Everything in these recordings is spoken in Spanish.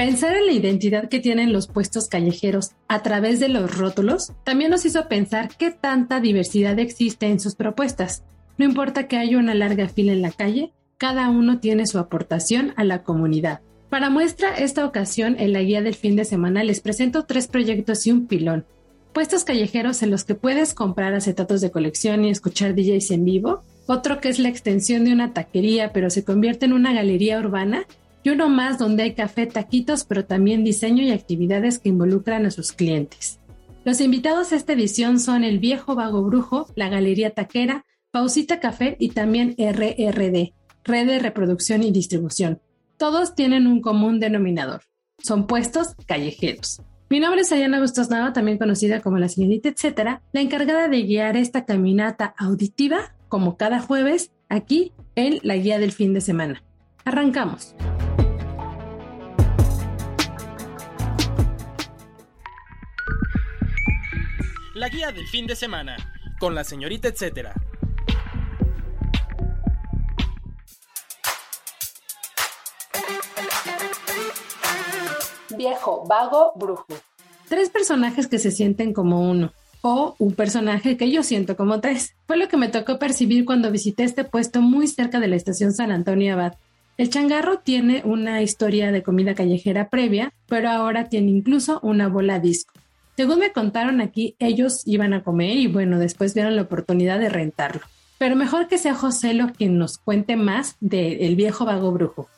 Pensar en la identidad que tienen los puestos callejeros a través de los rótulos también nos hizo pensar qué tanta diversidad existe en sus propuestas. No importa que haya una larga fila en la calle, cada uno tiene su aportación a la comunidad. Para muestra esta ocasión, en la guía del fin de semana les presento tres proyectos y un pilón. Puestos callejeros en los que puedes comprar acetatos de colección y escuchar DJs en vivo. Otro que es la extensión de una taquería pero se convierte en una galería urbana. Y uno más donde hay café, taquitos, pero también diseño y actividades que involucran a sus clientes. Los invitados a esta edición son el Viejo Vago Brujo, la Galería Taquera, Pausita Café y también RRD, Red de Reproducción y Distribución. Todos tienen un común denominador. Son puestos callejeros. Mi nombre es Ayana Bustos también conocida como la señorita etcétera, la encargada de guiar esta caminata auditiva, como cada jueves, aquí en la guía del fin de semana. Arrancamos. La guía del fin de semana, con la señorita etcétera. viejo, vago, brujo. Tres personajes que se sienten como uno, o un personaje que yo siento como tres. Fue lo que me tocó percibir cuando visité este puesto muy cerca de la estación San Antonio Abad. El changarro tiene una historia de comida callejera previa, pero ahora tiene incluso una bola disco. Según me contaron aquí, ellos iban a comer y bueno, después vieron la oportunidad de rentarlo. Pero mejor que sea José lo quien nos cuente más del viejo vago brujo.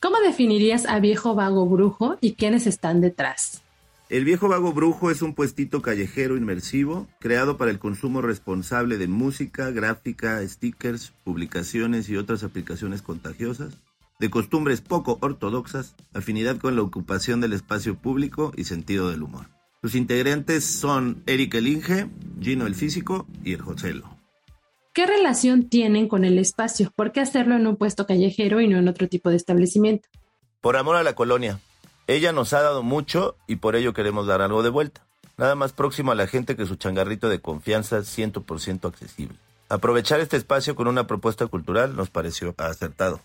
¿Cómo definirías a Viejo Vago Brujo y quiénes están detrás? El Viejo Vago Brujo es un puestito callejero inmersivo creado para el consumo responsable de música, gráfica, stickers, publicaciones y otras aplicaciones contagiosas, de costumbres poco ortodoxas, afinidad con la ocupación del espacio público y sentido del humor. Sus integrantes son Eric el Inge, Gino el Físico y el Joselo. ¿Qué relación tienen con el espacio? ¿Por qué hacerlo en un puesto callejero y no en otro tipo de establecimiento? Por amor a la colonia. Ella nos ha dado mucho y por ello queremos dar algo de vuelta. Nada más próximo a la gente que su changarrito de confianza 100% accesible. Aprovechar este espacio con una propuesta cultural nos pareció acertado.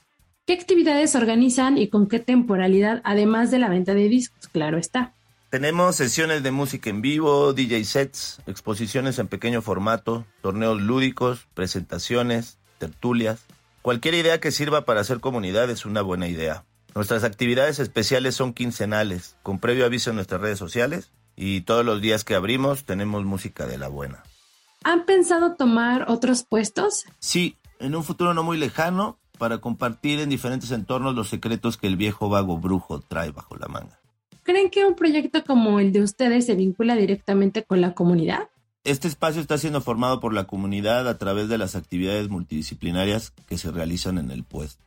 ¿Qué actividades organizan y con qué temporalidad, además de la venta de discos? Claro está. Tenemos sesiones de música en vivo, DJ sets, exposiciones en pequeño formato, torneos lúdicos, presentaciones, tertulias. Cualquier idea que sirva para hacer comunidad es una buena idea. Nuestras actividades especiales son quincenales, con previo aviso en nuestras redes sociales y todos los días que abrimos tenemos música de la buena. ¿Han pensado tomar otros puestos? Sí, en un futuro no muy lejano, para compartir en diferentes entornos los secretos que el viejo vago brujo trae bajo la manga. ¿Creen que un proyecto como el de ustedes se vincula directamente con la comunidad? Este espacio está siendo formado por la comunidad a través de las actividades multidisciplinarias que se realizan en el puesto.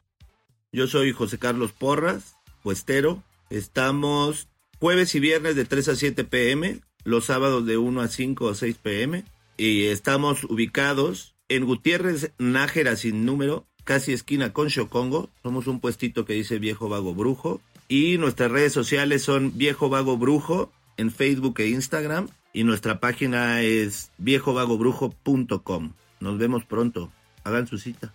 Yo soy José Carlos Porras, puestero. Estamos jueves y viernes de 3 a 7 pm, los sábados de 1 a 5 o 6 pm. Y estamos ubicados en Gutiérrez Nájera sin número, casi esquina con Chocongo. Somos un puestito que dice Viejo Vago Brujo. Y nuestras redes sociales son Viejo Vago Brujo en Facebook e Instagram. Y nuestra página es viejovagobrujo.com. Nos vemos pronto. Hagan su cita.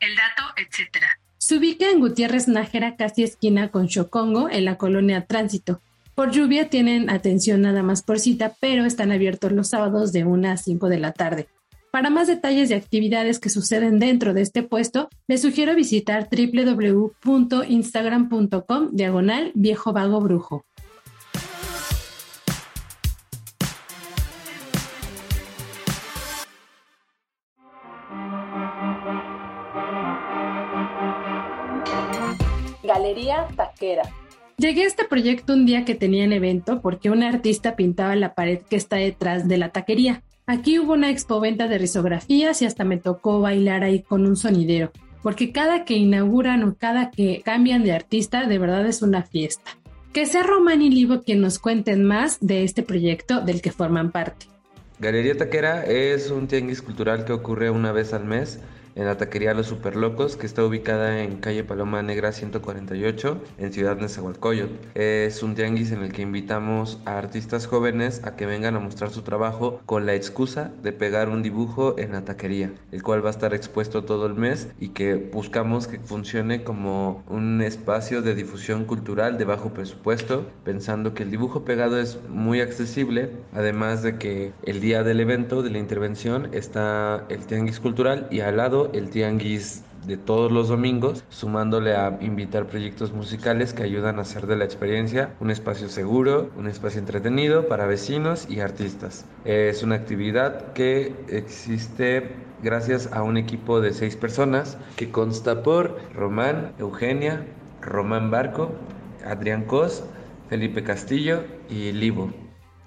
El dato, etcétera. Se ubica en Gutiérrez Nájera, casi esquina con Chocongo, en la colonia Tránsito. Por lluvia tienen atención nada más por cita, pero están abiertos los sábados de 1 a 5 de la tarde. Para más detalles de actividades que suceden dentro de este puesto, les sugiero visitar www.instagram.com diagonal viejo vago brujo. Galería Taquera. Llegué a este proyecto un día que tenían evento porque un artista pintaba la pared que está detrás de la taquería. Aquí hubo una expoventa de risografías y hasta me tocó bailar ahí con un sonidero, porque cada que inauguran o cada que cambian de artista, de verdad es una fiesta. Que sea Román y Livo quien nos cuenten más de este proyecto del que forman parte. Galería Taquera es un tianguis cultural que ocurre una vez al mes en la taquería Los Superlocos, que está ubicada en calle Paloma Negra 148, en Ciudad Nezahualcóyotl. Es un tianguis en el que invitamos a artistas jóvenes a que vengan a mostrar su trabajo con la excusa de pegar un dibujo en la taquería, el cual va a estar expuesto todo el mes y que buscamos que funcione como un espacio de difusión cultural de bajo presupuesto, pensando que el dibujo pegado es muy accesible, además de que el día del evento, de la intervención, está el tianguis cultural y al lado el tianguis de todos los domingos, sumándole a invitar proyectos musicales que ayudan a hacer de la experiencia un espacio seguro, un espacio entretenido para vecinos y artistas. Es una actividad que existe gracias a un equipo de seis personas que consta por Román, Eugenia, Román Barco, Adrián Cos, Felipe Castillo y Livo.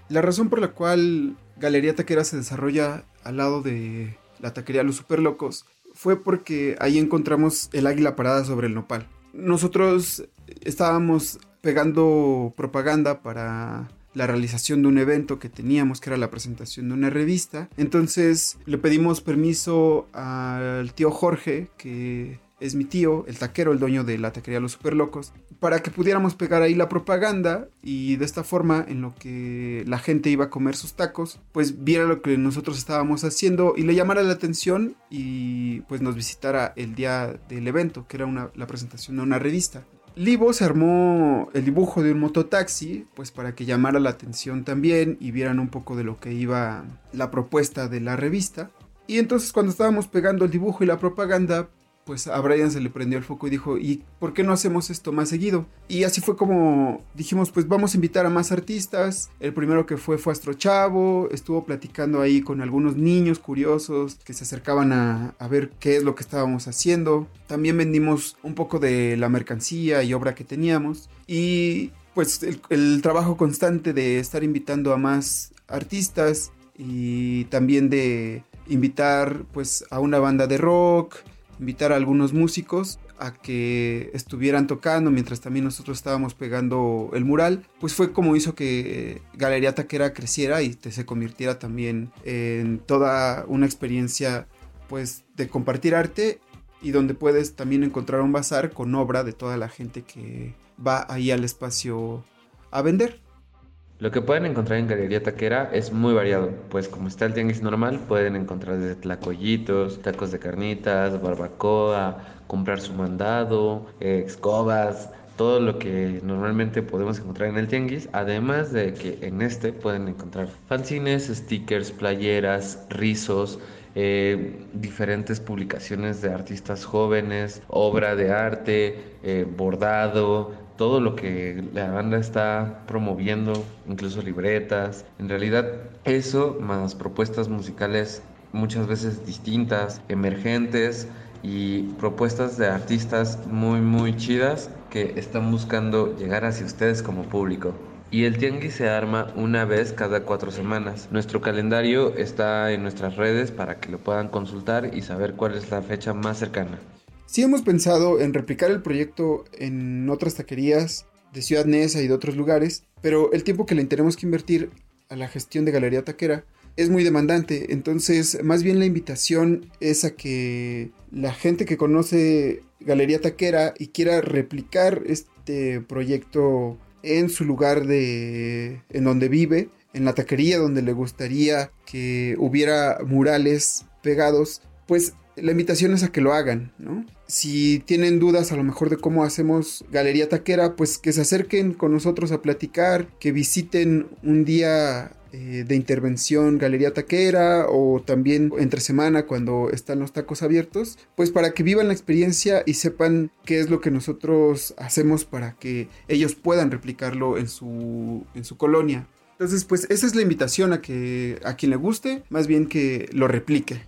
La razón por la cual Galería Taquera se desarrolla al lado de la taquería Los Super Locos fue porque ahí encontramos el águila parada sobre el nopal. Nosotros estábamos pegando propaganda para la realización de un evento que teníamos, que era la presentación de una revista. Entonces le pedimos permiso al tío Jorge, que es mi tío, el taquero, el dueño de la taquería Los Super Locos, para que pudiéramos pegar ahí la propaganda y de esta forma en lo que la gente iba a comer sus tacos, pues viera lo que nosotros estábamos haciendo y le llamara la atención y pues nos visitara el día del evento, que era una, la presentación de una revista. Livo se armó el dibujo de un mototaxi, pues para que llamara la atención también y vieran un poco de lo que iba la propuesta de la revista. Y entonces cuando estábamos pegando el dibujo y la propaganda, pues a Brian se le prendió el foco y dijo, ¿y por qué no hacemos esto más seguido? Y así fue como dijimos, pues vamos a invitar a más artistas. El primero que fue fue Astro Chavo, estuvo platicando ahí con algunos niños curiosos que se acercaban a, ver qué es lo que estábamos haciendo. También vendimos un poco de la mercancía y obra que teníamos. Y pues el, el trabajo constante de estar invitando a más artistas y también de invitar pues a una banda de rock, invitar a algunos músicos a que estuvieran tocando mientras también nosotros estábamos pegando el mural, pues fue como hizo que Galería Taquera creciera y se convirtiera también en toda una experiencia pues de compartir arte y donde puedes también encontrar un bazar con obra de toda la gente que va ahí al espacio a vender. Lo que pueden encontrar en Galería Taquera es muy variado, pues como está el tianguis normal, pueden encontrar desde tlacoyitos, tacos de carnitas, barbacoa, comprar su mandado, eh, escobas, todo lo que normalmente podemos encontrar en el tianguis, además de que en este pueden encontrar fanzines, stickers, playeras, rizos, eh, diferentes publicaciones de artistas jóvenes, obra de arte, eh, bordado, todo lo que la banda está promoviendo, incluso libretas. En realidad eso más propuestas musicales muchas veces distintas, emergentes y propuestas de artistas muy muy chidas que están buscando llegar hacia ustedes como público. Y el tianguis se arma una vez cada cuatro semanas. Nuestro calendario está en nuestras redes para que lo puedan consultar y saber cuál es la fecha más cercana. Sí hemos pensado en replicar el proyecto en otras taquerías de Ciudad Neza y de otros lugares, pero el tiempo que le tenemos que invertir a la gestión de Galería Taquera es muy demandante, entonces más bien la invitación es a que la gente que conoce Galería Taquera y quiera replicar este proyecto en su lugar de en donde vive, en la taquería donde le gustaría que hubiera murales pegados, pues la invitación es a que lo hagan, ¿no? Si tienen dudas a lo mejor de cómo hacemos Galería Taquera, pues que se acerquen con nosotros a platicar, que visiten un día eh, de intervención Galería Taquera o también entre semana cuando están los tacos abiertos, pues para que vivan la experiencia y sepan qué es lo que nosotros hacemos para que ellos puedan replicarlo en su, en su colonia. Entonces, pues esa es la invitación a que a quien le guste, más bien que lo replique.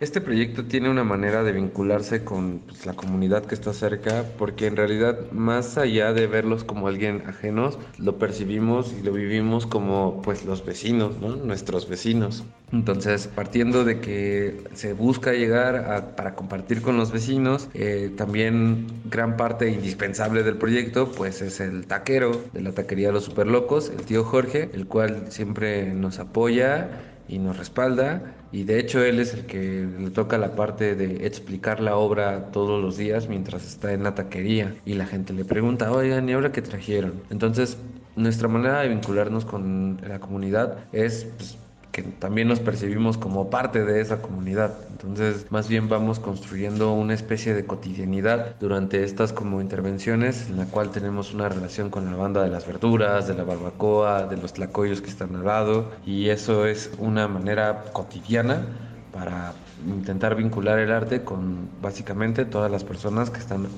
Este proyecto tiene una manera de vincularse con pues, la comunidad que está cerca, porque en realidad más allá de verlos como alguien ajenos, lo percibimos y lo vivimos como pues los vecinos, ¿no? nuestros vecinos. Entonces, partiendo de que se busca llegar para compartir con los vecinos, eh, también gran parte indispensable del proyecto pues es el taquero de la taquería Los Superlocos, el tío Jorge, el cual siempre nos apoya y nos respalda y de hecho él es el que le toca la parte de explicar la obra todos los días mientras está en la taquería y la gente le pregunta, oigan, ¿y ahora qué trajeron? Entonces nuestra manera de vincularnos con la comunidad es pues, también nos percibimos como parte de esa comunidad. Entonces, más bien vamos construyendo una especie de cotidianidad durante estas como intervenciones en la cual tenemos una relación con la banda de las verduras, de la barbacoa, de los tlacoyos que están al lado y eso es una manera cotidiana para intentar vincular el arte con básicamente todas las personas que están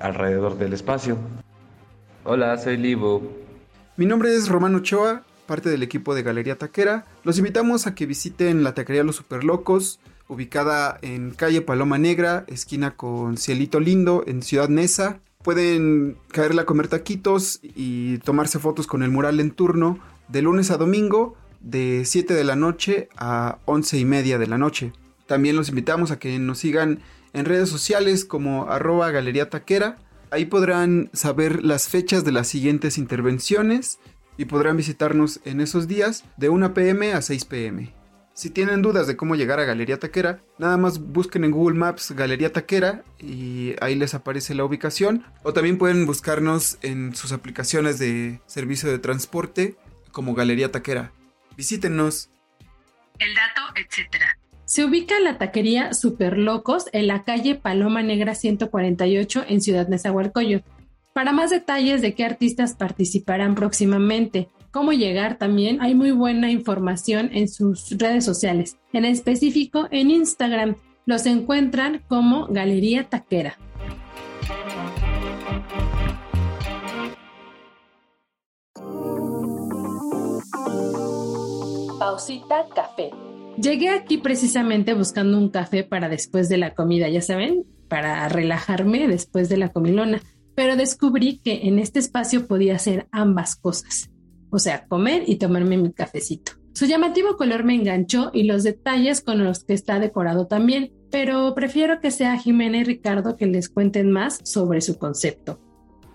alrededor del espacio. Hola, soy Livo. Mi nombre es Romano Ochoa parte del equipo de Galería Taquera. Los invitamos a que visiten la taquería Los Superlocos, ubicada en calle Paloma Negra, esquina con Cielito Lindo, en Ciudad Neza. Pueden caerle a comer taquitos y tomarse fotos con el mural en turno de lunes a domingo de 7 de la noche a 11 y media de la noche. También los invitamos a que nos sigan en redes sociales como arroba galería taquera. Ahí podrán saber las fechas de las siguientes intervenciones y podrán visitarnos en esos días de 1 pm a 6 pm. Si tienen dudas de cómo llegar a Galería Taquera, nada más busquen en Google Maps Galería Taquera y ahí les aparece la ubicación. O también pueden buscarnos en sus aplicaciones de servicio de transporte como Galería Taquera. Visítenos. El dato, etc. Se ubica la taquería Super Locos en la calle Paloma Negra 148 en Ciudad Nezahualcóyotl. Para más detalles de qué artistas participarán próximamente, cómo llegar también, hay muy buena información en sus redes sociales, en específico en Instagram. Los encuentran como Galería Taquera. Pausita Café. Llegué aquí precisamente buscando un café para después de la comida, ya saben, para relajarme después de la comilona pero descubrí que en este espacio podía hacer ambas cosas, o sea, comer y tomarme mi cafecito. Su llamativo color me enganchó y los detalles con los que está decorado también, pero prefiero que sea Jimena y Ricardo que les cuenten más sobre su concepto.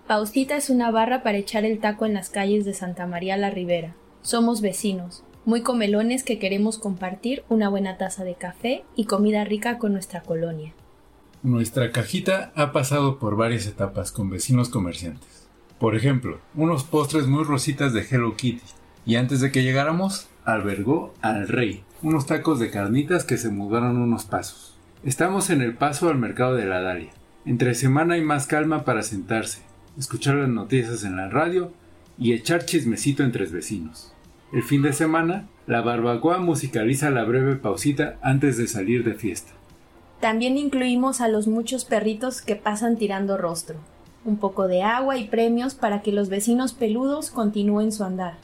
Pausita es una barra para echar el taco en las calles de Santa María la Ribera. Somos vecinos, muy comelones que queremos compartir una buena taza de café y comida rica con nuestra colonia. Nuestra cajita ha pasado por varias etapas con vecinos comerciantes. Por ejemplo, unos postres muy rositas de Hello Kitty. Y antes de que llegáramos, albergó al rey, unos tacos de carnitas que se mudaron unos pasos. Estamos en el paso al mercado de la Dalia. Entre semana hay más calma para sentarse, escuchar las noticias en la radio y echar chismecito entre vecinos. El fin de semana, la barbacoa musicaliza la breve pausita antes de salir de fiesta. También incluimos a los muchos perritos que pasan tirando rostro, un poco de agua y premios para que los vecinos peludos continúen su andar.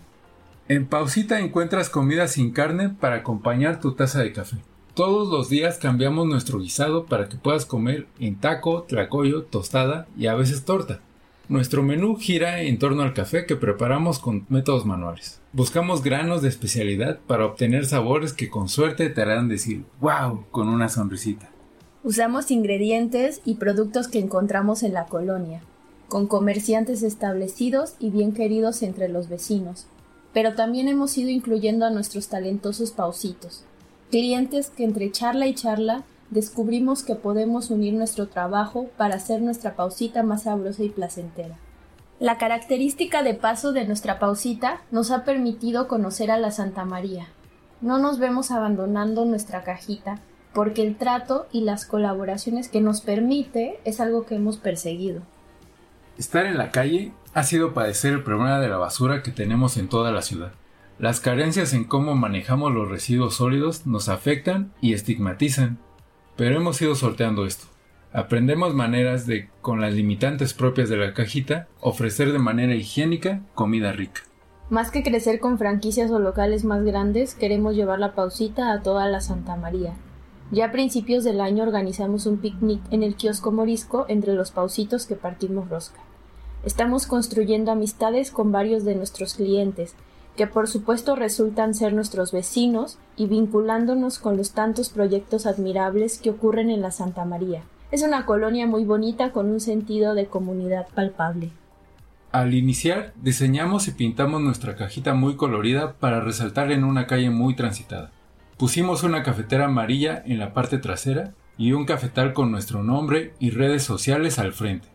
En Pausita encuentras comida sin carne para acompañar tu taza de café. Todos los días cambiamos nuestro guisado para que puedas comer en taco, tlacoyo, tostada y a veces torta. Nuestro menú gira en torno al café que preparamos con métodos manuales. Buscamos granos de especialidad para obtener sabores que con suerte te harán decir wow con una sonrisita. Usamos ingredientes y productos que encontramos en la colonia, con comerciantes establecidos y bien queridos entre los vecinos, pero también hemos ido incluyendo a nuestros talentosos pausitos, clientes que entre charla y charla descubrimos que podemos unir nuestro trabajo para hacer nuestra pausita más sabrosa y placentera. La característica de paso de nuestra pausita nos ha permitido conocer a la Santa María. No nos vemos abandonando nuestra cajita, porque el trato y las colaboraciones que nos permite es algo que hemos perseguido. Estar en la calle ha sido padecer el problema de la basura que tenemos en toda la ciudad. Las carencias en cómo manejamos los residuos sólidos nos afectan y estigmatizan, pero hemos ido sorteando esto. Aprendemos maneras de, con las limitantes propias de la cajita, ofrecer de manera higiénica comida rica. Más que crecer con franquicias o locales más grandes, queremos llevar la pausita a toda la Santa María, Ya a principios del año organizamos un picnic en el kiosco morisco entre los pausitos que partimos rosca. Estamos construyendo amistades con varios de nuestros clientes, que por supuesto resultan ser nuestros vecinos y vinculándonos con los tantos proyectos admirables que ocurren en la Santa María. Es una colonia muy bonita con un sentido de comunidad palpable. Al iniciar, diseñamos y pintamos nuestra cajita muy colorida para resaltar en una calle muy transitada. Pusimos una cafetera amarilla en la parte trasera y un cafetal con nuestro nombre y redes sociales al frente.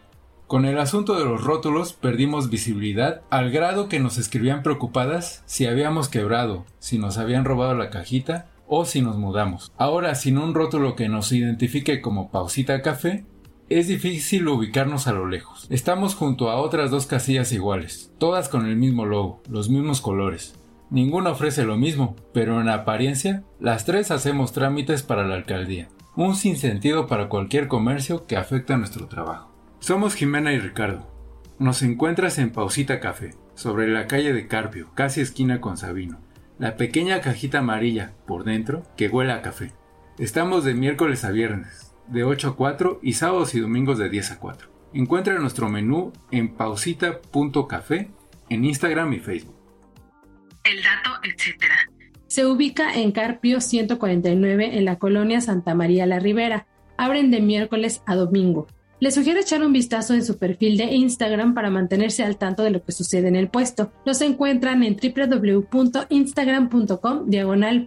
Con el asunto de los rótulos perdimos visibilidad al grado que nos escribían preocupadas si habíamos quebrado, si nos habían robado la cajita o si nos mudamos. Ahora, sin un rótulo que nos identifique como Pausita Café, es difícil ubicarnos a lo lejos. Estamos junto a otras dos casillas iguales, todas con el mismo logo, los mismos colores. Ninguna ofrece lo mismo, pero en apariencia, las tres hacemos trámites para la alcaldía. Un sinsentido para cualquier comercio que afecta nuestro trabajo. Somos Jimena y Ricardo. Nos encuentras en Pausita Café, sobre la calle de Carpio, casi esquina con Sabino. La pequeña cajita amarilla, por dentro, que huele a café. Estamos de miércoles a viernes, de 8 a 4 y sábados y domingos de 10 a 4. Encuentra nuestro menú en pausita.café en Instagram y Facebook. El dato, etc. Se ubica en Carpio 149 en la colonia Santa María la Ribera. Abren de miércoles a domingo. Les sugiero echar un vistazo en su perfil de Instagram para mantenerse al tanto de lo que sucede en el puesto. Los encuentran en www.instagram.com diagonal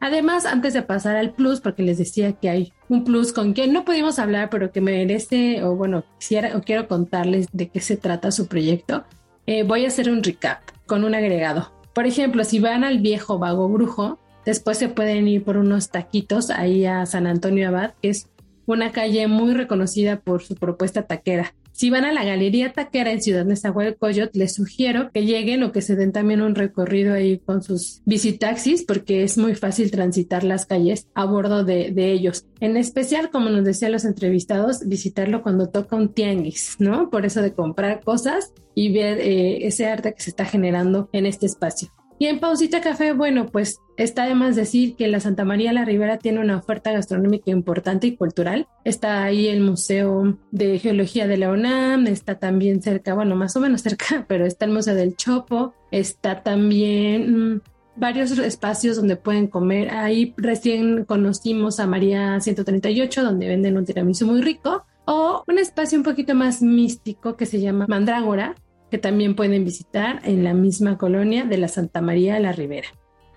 Además, antes de pasar al plus, porque les decía que hay un plus con quien no pudimos hablar, pero que merece, o bueno, quisiera o quiero contarles de qué se trata su proyecto, eh, voy a hacer un recap con un agregado. Por ejemplo, si van al viejo vago brujo, después se pueden ir por unos taquitos ahí a San Antonio Abad, que es una calle muy reconocida por su propuesta taquera. Si van a la Galería Taquera en Ciudad Nezahualcóyotl, les sugiero que lleguen o que se den también un recorrido ahí con sus visitaxis, porque es muy fácil transitar las calles a bordo de, ellos. En especial, como nos decían los entrevistados, visitarlo cuando toca un tianguis, ¿no? Por eso de comprar cosas y ver eh, ese arte que se está generando en este espacio. Y en Pausita Café, bueno, pues está de más decir que la Santa María la Ribera tiene una oferta gastronómica importante y cultural. Está ahí el Museo de Geología de la UNAM, está también cerca, bueno, más o menos cerca, pero está el Museo del Chopo, está también... Mm, varios espacios donde pueden comer. Ahí recién conocimos a María 138, donde venden un tiramisú muy rico. O un espacio un poquito más místico que se llama Mandrágora, que también pueden visitar en la misma colonia de la Santa María de la Ribera.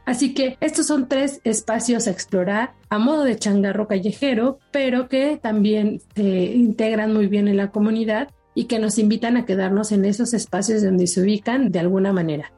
Así que estos son tres espacios a explorar a modo de changarro callejero, pero que también se integran muy bien en la comunidad y que nos invitan a quedarnos en esos espacios donde se ubican de alguna manera.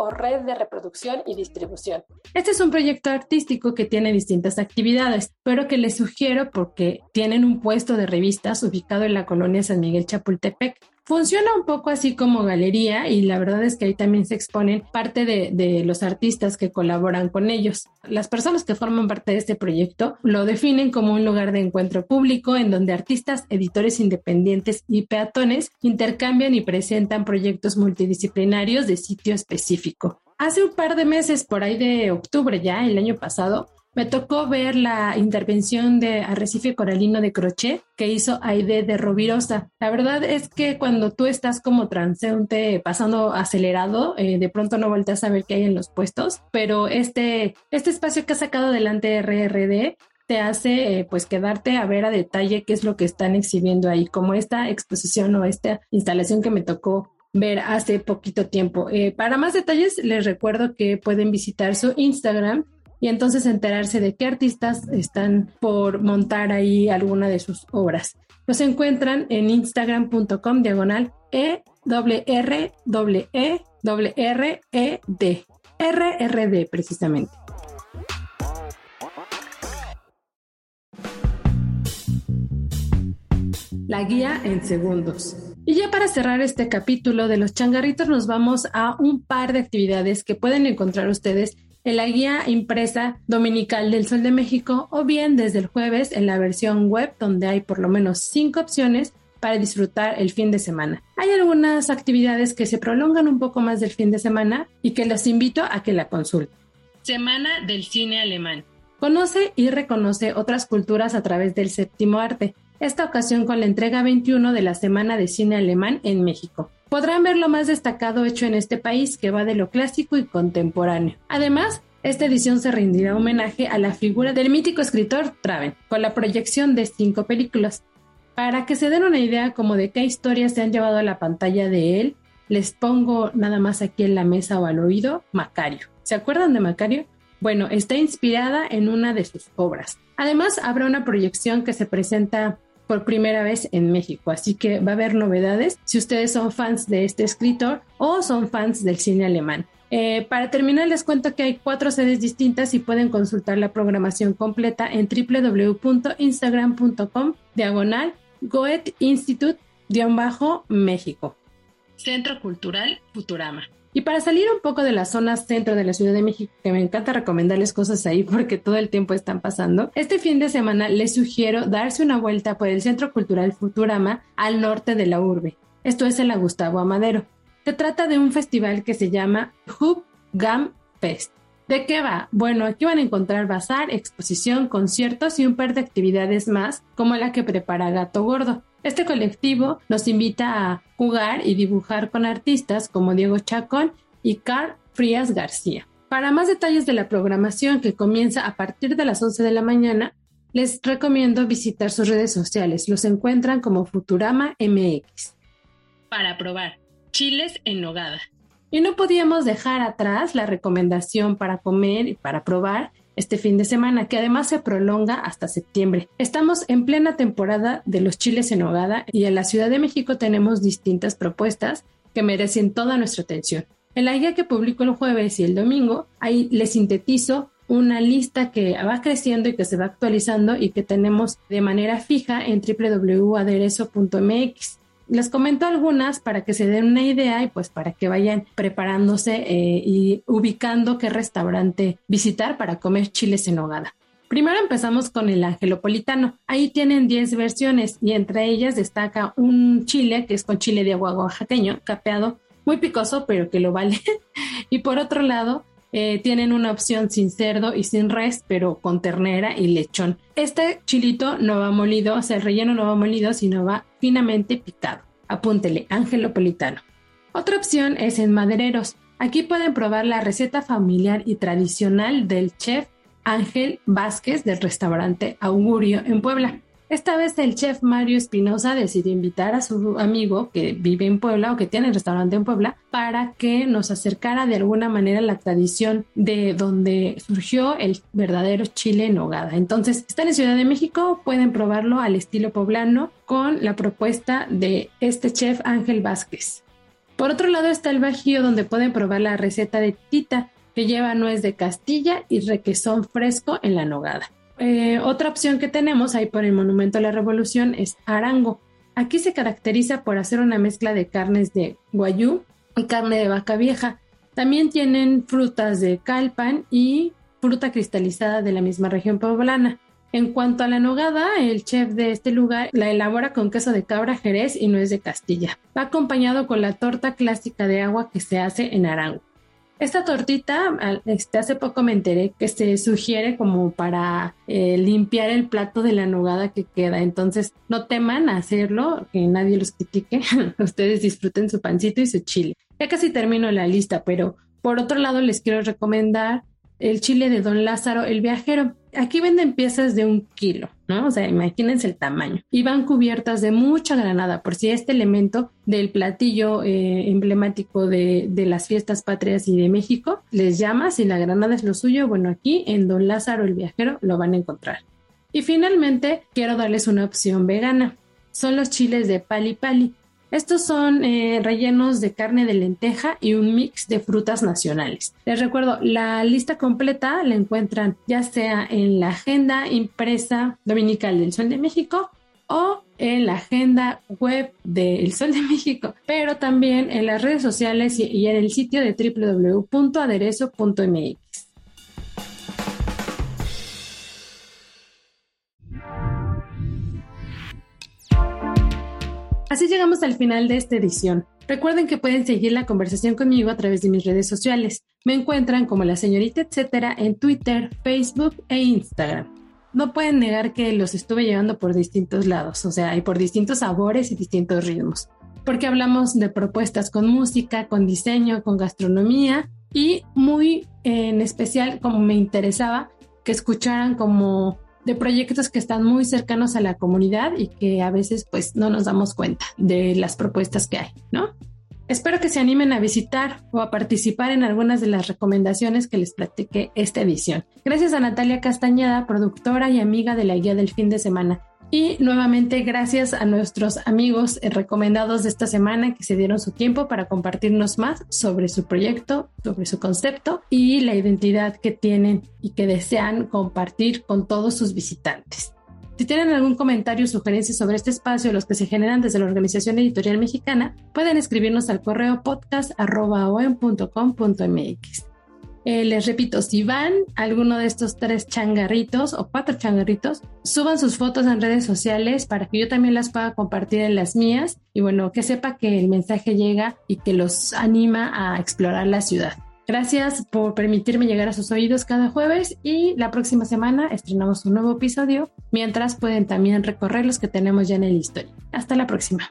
O Red de Reproducción y Distribución. Este es un proyecto artístico que tiene distintas actividades, pero que les sugiero porque tienen un puesto de revistas ubicado en la colonia San Miguel Chapultepec. Funciona un poco así como galería y la verdad es que ahí también se exponen parte de, los artistas que colaboran con ellos. Las personas que forman parte de este proyecto lo definen como un lugar de encuentro público en donde artistas, editores independientes y peatones intercambian y presentan proyectos multidisciplinarios de sitio específico. Hace un par de meses, por ahí de octubre ya, el año pasado, me tocó ver la intervención de Arrecife Coralino de Crochet que hizo Aide de Rovirosa. La verdad es que cuando tú estás como transeúnte pasando acelerado, eh, de pronto no volteas a ver qué hay en los puestos, pero este, este espacio que ha sacado adelante RRD te hace eh, pues quedarte a ver a detalle qué es lo que están exhibiendo ahí, como esta exposición o esta instalación que me tocó ver hace poquito tiempo. Eh, para más detalles les recuerdo que pueden visitar su Instagram y entonces enterarse de qué artistas están por montar ahí alguna de sus obras. Los encuentran en instagram.com diagonal e r r e r e d RRD precisamente. La guía en segundos. Y ya para cerrar este capítulo de los changarritos nos vamos a un par de actividades que pueden encontrar ustedes en la guía impresa dominical del Sol de México o bien desde el jueves en la versión web donde hay por lo menos cinco opciones para disfrutar el fin de semana. Hay algunas actividades que se prolongan un poco más del fin de semana y que los invito a que la consulten. Semana del Cine Alemán. Conoce y reconoce otras culturas a través del séptimo arte, esta ocasión con la entrega 21 de la Semana de Cine Alemán en México. Podrán ver lo más destacado hecho en este país que va de lo clásico y contemporáneo. Además, esta edición se rendirá homenaje a la figura del mítico escritor Traven, con la proyección de cinco películas. Para que se den una idea como de qué historias se han llevado a la pantalla de él, les pongo nada más aquí en la mesa o al oído Macario. ¿Se acuerdan de Macario? Bueno, está inspirada en una de sus obras. Además, habrá una proyección que se presenta por primera vez en México, así que va a haber novedades si ustedes son fans de este escritor o son fans del cine alemán. Eh, para terminar, les cuento que hay cuatro sedes distintas y pueden consultar la programación completa en www.instagram.com diagonal Goethe Institute-México. Centro Cultural Futurama. Y para salir un poco de la zona centro de la Ciudad de México, que me encanta recomendarles cosas ahí porque todo el tiempo están pasando, este fin de semana les sugiero darse una vuelta por el Centro Cultural Futurama al norte de la urbe. Esto es en la Gustavo Amadero. Se trata de un festival que se llama Hub Gam Fest. ¿De qué va? Bueno, aquí van a encontrar bazar, exposición, conciertos y un par de actividades más, como la que prepara Gato Gordo. Este colectivo nos invita a jugar y dibujar con artistas como Diego Chacón y Carl Frías García. Para más detalles de la programación que comienza a partir de las 11 de la mañana, les recomiendo visitar sus redes sociales. Los encuentran como Futurama MX. Para probar chiles en nogada. Y no podíamos dejar atrás la recomendación para comer y para probar este fin de semana, que además se prolonga hasta septiembre. Estamos en plena temporada de los chiles en nogada y en la Ciudad de México tenemos distintas propuestas que merecen toda nuestra atención. En la guía que publico el jueves y el domingo, ahí les sintetizo una lista que va creciendo y que se va actualizando y que tenemos de manera fija en www.aderezo.mx. Les comento algunas para que se den una idea y pues para que vayan preparándose eh, y ubicando qué restaurante visitar para comer chiles en hogada. Primero empezamos con el angelopolitano. Ahí tienen 10 versiones y entre ellas destaca un chile que es con chile de agua oaxaqueño, capeado, muy picoso, pero que lo vale. y por otro lado, eh, tienen una opción sin cerdo y sin res, pero con ternera y lechón. Este chilito no va molido, o sea, el relleno no va molido, sino va finamente picado. Apúntele, angelopolitano. Otra opción es en madereros. Aquí pueden probar la receta familiar y tradicional del chef Ángel Vázquez del restaurante Augurio en Puebla. Esta vez el chef Mario Espinosa decidió invitar a su amigo que vive en Puebla o que tiene el restaurante en Puebla para que nos acercara de alguna manera la tradición de donde surgió el verdadero chile en hogada. Entonces, están en Ciudad de México, pueden probarlo al estilo poblano con la propuesta de este chef Ángel Vázquez. Por otro lado está el Bajío donde pueden probar la receta de Tita que lleva nuez de Castilla y requesón fresco en la nogada. Eh, otra opción que tenemos ahí por el Monumento a la Revolución es Arango. Aquí se caracteriza por hacer una mezcla de carnes de guayú y carne de vaca vieja. También tienen frutas de calpan y fruta cristalizada de la misma región poblana. En cuanto a la nogada, el chef de este lugar la elabora con queso de cabra jerez y nuez de Castilla. Va acompañado con la torta clásica de agua que se hace en Arango. Esta tortita, este, hace poco me enteré que se sugiere como para eh, limpiar el plato de la nogada que queda. Entonces, no teman hacerlo, que nadie los critique. Ustedes disfruten su pancito y su chile. Ya casi termino la lista, pero por otro lado les quiero recomendar el chile de Don Lázaro el Viajero. Aquí venden piezas de un kilo, ¿no? O sea, imagínense el tamaño. Y van cubiertas de mucha granada, por si este elemento del platillo eh, emblemático de, de, las fiestas patrias y de México les llama, si la granada es lo suyo, bueno, aquí en Don Lázaro el Viajero lo van a encontrar. Y finalmente, quiero darles una opción vegana. Son los chiles de pali pali. Estos son eh, rellenos de carne de lenteja y un mix de frutas nacionales. Les recuerdo, la lista completa la encuentran ya sea en la agenda impresa dominical del Sol de México o en la agenda web del Sol de México, pero también en las redes sociales y en el sitio de www.aderezo.mx. Así llegamos al final de esta edición. Recuerden que pueden seguir la conversación conmigo a través de mis redes sociales. Me encuentran como la señorita etcétera en Twitter, Facebook e Instagram. No pueden negar que los estuve llevando por distintos lados, o sea, y por distintos sabores y distintos ritmos. Porque hablamos de propuestas con música, con diseño, con gastronomía y muy en especial como me interesaba que escucharan como de proyectos que están muy cercanos a la comunidad y que a veces pues no nos damos cuenta de las propuestas que hay, ¿no? Espero que se animen a visitar o a participar en algunas de las recomendaciones que les platiqué esta edición. Gracias a Natalia Castañeda, productora y amiga de la guía del fin de semana. Y nuevamente gracias a nuestros amigos recomendados de esta semana que se dieron su tiempo para compartirnos más sobre su proyecto, sobre su concepto y la identidad que tienen y que desean compartir con todos sus visitantes. Si tienen algún comentario o sugerencia sobre este espacio, los que se generan desde la Organización Editorial Mexicana, pueden escribirnos al correo podcast.com.mx. Eh, les repito, si van a alguno de estos tres changarritos o cuatro changarritos, suban sus fotos en redes sociales para que yo también las pueda compartir en las mías y bueno, que sepa que el mensaje llega y que los anima a explorar la ciudad. Gracias por permitirme llegar a sus oídos cada jueves y la próxima semana estrenamos un nuevo episodio, mientras pueden también recorrer los que tenemos ya en el historia. Hasta la próxima.